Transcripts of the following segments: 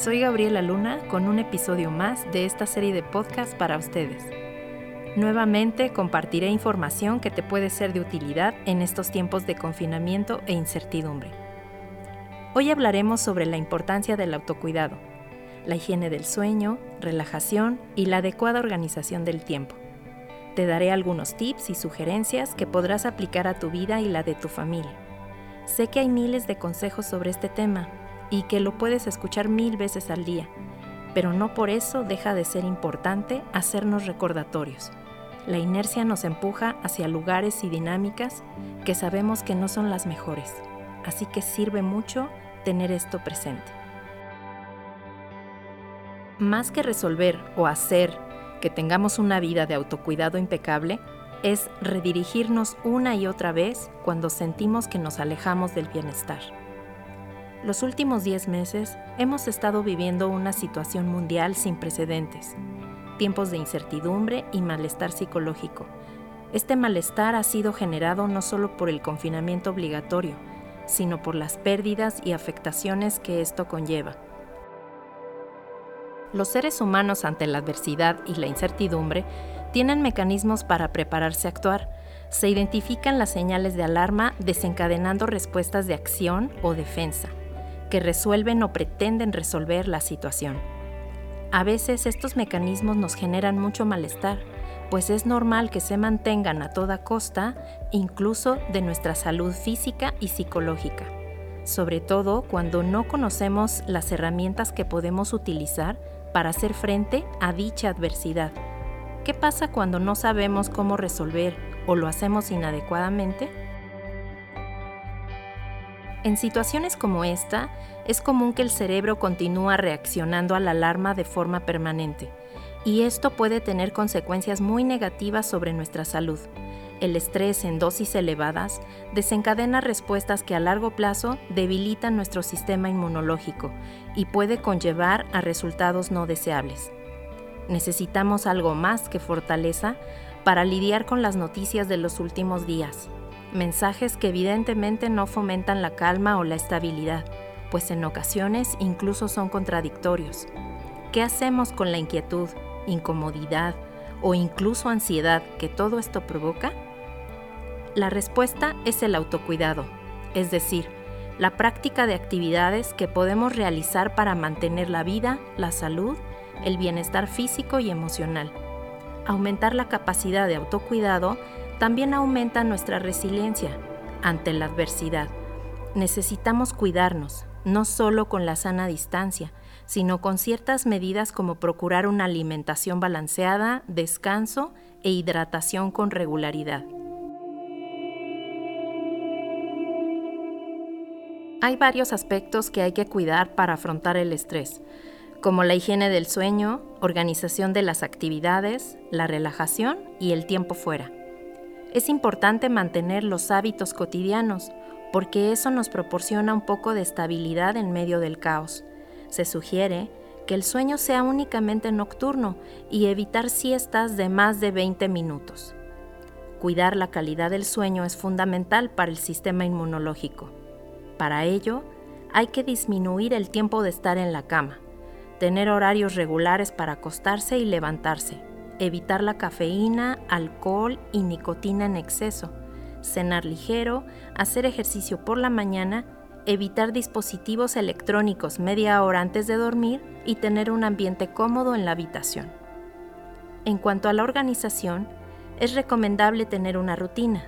Soy Gabriela Luna con un episodio más de esta serie de podcast para ustedes. Nuevamente compartiré información que te puede ser de utilidad en estos tiempos de confinamiento e incertidumbre. Hoy hablaremos sobre la importancia del autocuidado, la higiene del sueño, relajación y la adecuada organización del tiempo. Te daré algunos tips y sugerencias que podrás aplicar a tu vida y la de tu familia. Sé que hay miles de consejos sobre este tema y que lo puedes escuchar mil veces al día, pero no por eso deja de ser importante hacernos recordatorios. La inercia nos empuja hacia lugares y dinámicas que sabemos que no son las mejores, así que sirve mucho tener esto presente. Más que resolver o hacer que tengamos una vida de autocuidado impecable, es redirigirnos una y otra vez cuando sentimos que nos alejamos del bienestar. Los últimos 10 meses hemos estado viviendo una situación mundial sin precedentes, tiempos de incertidumbre y malestar psicológico. Este malestar ha sido generado no solo por el confinamiento obligatorio, sino por las pérdidas y afectaciones que esto conlleva. Los seres humanos ante la adversidad y la incertidumbre tienen mecanismos para prepararse a actuar. Se identifican las señales de alarma desencadenando respuestas de acción o defensa que resuelven o pretenden resolver la situación. A veces estos mecanismos nos generan mucho malestar, pues es normal que se mantengan a toda costa, incluso de nuestra salud física y psicológica, sobre todo cuando no conocemos las herramientas que podemos utilizar para hacer frente a dicha adversidad. ¿Qué pasa cuando no sabemos cómo resolver o lo hacemos inadecuadamente? En situaciones como esta, es común que el cerebro continúa reaccionando a la alarma de forma permanente, y esto puede tener consecuencias muy negativas sobre nuestra salud. El estrés en dosis elevadas desencadena respuestas que a largo plazo debilitan nuestro sistema inmunológico y puede conllevar a resultados no deseables. Necesitamos algo más que fortaleza para lidiar con las noticias de los últimos días mensajes que evidentemente no fomentan la calma o la estabilidad, pues en ocasiones incluso son contradictorios. ¿Qué hacemos con la inquietud, incomodidad o incluso ansiedad que todo esto provoca? La respuesta es el autocuidado, es decir, la práctica de actividades que podemos realizar para mantener la vida, la salud, el bienestar físico y emocional. Aumentar la capacidad de autocuidado también aumenta nuestra resiliencia ante la adversidad. Necesitamos cuidarnos, no solo con la sana distancia, sino con ciertas medidas como procurar una alimentación balanceada, descanso e hidratación con regularidad. Hay varios aspectos que hay que cuidar para afrontar el estrés, como la higiene del sueño, organización de las actividades, la relajación y el tiempo fuera. Es importante mantener los hábitos cotidianos porque eso nos proporciona un poco de estabilidad en medio del caos. Se sugiere que el sueño sea únicamente nocturno y evitar siestas de más de 20 minutos. Cuidar la calidad del sueño es fundamental para el sistema inmunológico. Para ello, hay que disminuir el tiempo de estar en la cama, tener horarios regulares para acostarse y levantarse, evitar la cafeína, alcohol y nicotina en exceso, cenar ligero, hacer ejercicio por la mañana, evitar dispositivos electrónicos media hora antes de dormir y tener un ambiente cómodo en la habitación. En cuanto a la organización, es recomendable tener una rutina,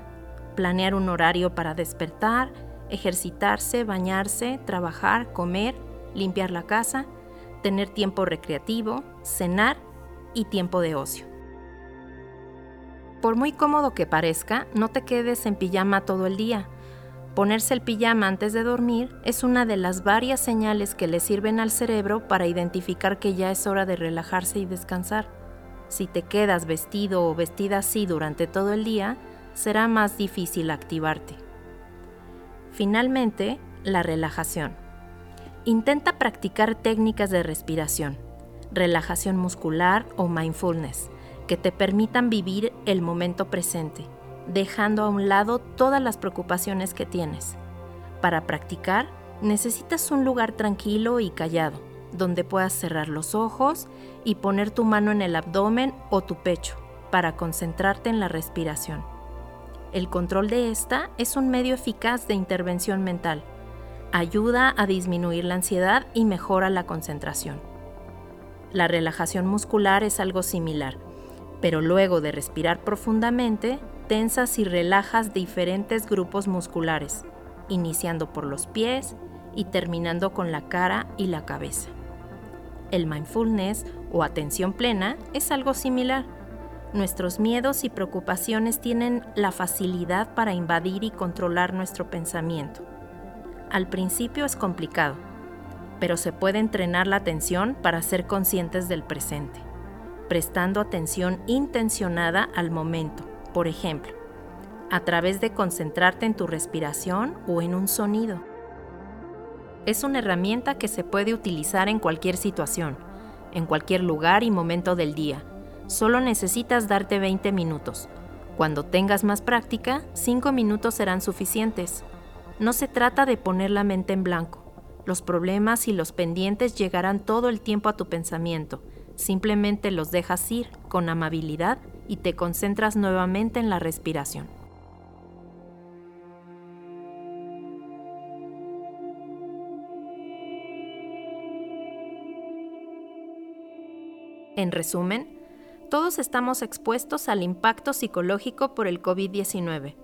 planear un horario para despertar, ejercitarse, bañarse, trabajar, comer, limpiar la casa, tener tiempo recreativo, cenar y tiempo de ocio. Por muy cómodo que parezca, no te quedes en pijama todo el día. Ponerse el pijama antes de dormir es una de las varias señales que le sirven al cerebro para identificar que ya es hora de relajarse y descansar. Si te quedas vestido o vestida así durante todo el día, será más difícil activarte. Finalmente, la relajación. Intenta practicar técnicas de respiración, relajación muscular o mindfulness, que te permitan vivir el momento presente dejando a un lado todas las preocupaciones que tienes. Para practicar, necesitas un lugar tranquilo y callado, donde puedas cerrar los ojos y poner tu mano en el abdomen o tu pecho para concentrarte en la respiración. El control de esta es un medio eficaz de intervención mental. Ayuda a disminuir la ansiedad y mejora la concentración. La relajación muscular es algo similar, pero luego de respirar profundamente, tensas y relajas diferentes grupos musculares, iniciando por los pies y terminando con la cara y la cabeza. El mindfulness o atención plena es algo similar. Nuestros miedos y preocupaciones tienen la facilidad para invadir y controlar nuestro pensamiento. Al principio es complicado, pero se puede entrenar la atención para ser conscientes del presente, prestando atención intencionada al momento por ejemplo, a través de concentrarte en tu respiración o en un sonido. Es una herramienta que se puede utilizar en cualquier situación, en cualquier lugar y momento del día. Solo necesitas darte 20 minutos. Cuando tengas más práctica, 5 minutos serán suficientes. No se trata de poner la mente en blanco. Los problemas y los pendientes llegarán todo el tiempo a tu pensamiento. Simplemente los dejas ir con amabilidad y te concentras nuevamente en la respiración. En resumen, todos estamos expuestos al impacto psicológico por el COVID-19.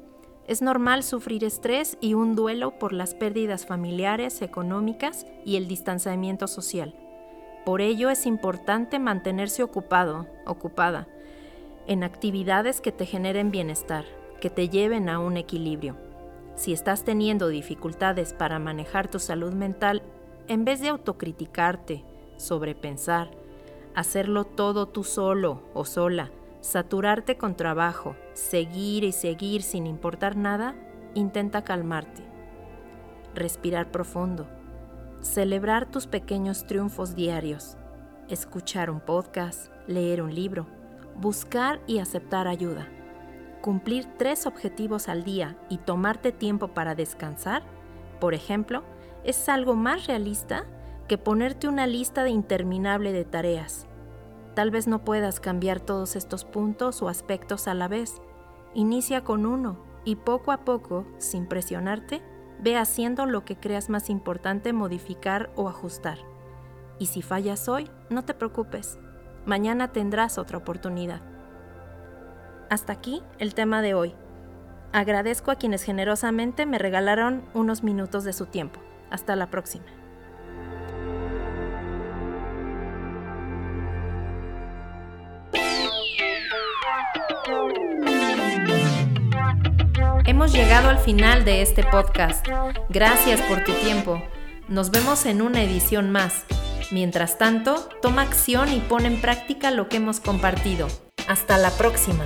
Es normal sufrir estrés y un duelo por las pérdidas familiares, económicas y el distanciamiento social. Por ello es importante mantenerse ocupado, ocupada, en actividades que te generen bienestar, que te lleven a un equilibrio. Si estás teniendo dificultades para manejar tu salud mental, en vez de autocriticarte, sobrepensar, hacerlo todo tú solo o sola, saturarte con trabajo, seguir y seguir sin importar nada, intenta calmarte. Respirar profundo. Celebrar tus pequeños triunfos diarios. Escuchar un podcast, leer un libro buscar y aceptar ayuda. Cumplir tres objetivos al día y tomarte tiempo para descansar, por ejemplo, es algo más realista que ponerte una lista interminable de tareas. Tal vez no puedas cambiar todos estos puntos o aspectos a la vez. Inicia con uno y poco a poco, sin presionarte, ve haciendo lo que creas más importante modificar o ajustar. Y si fallas hoy, no te preocupes, Mañana tendrás otra oportunidad. Hasta aquí el tema de hoy. Agradezco a quienes generosamente me regalaron unos minutos de su tiempo. Hasta la próxima. Hemos llegado al final de este podcast. Gracias por tu tiempo. Nos vemos en una edición más. Mientras tanto, toma acción y pon en práctica lo que hemos compartido. Hasta la próxima.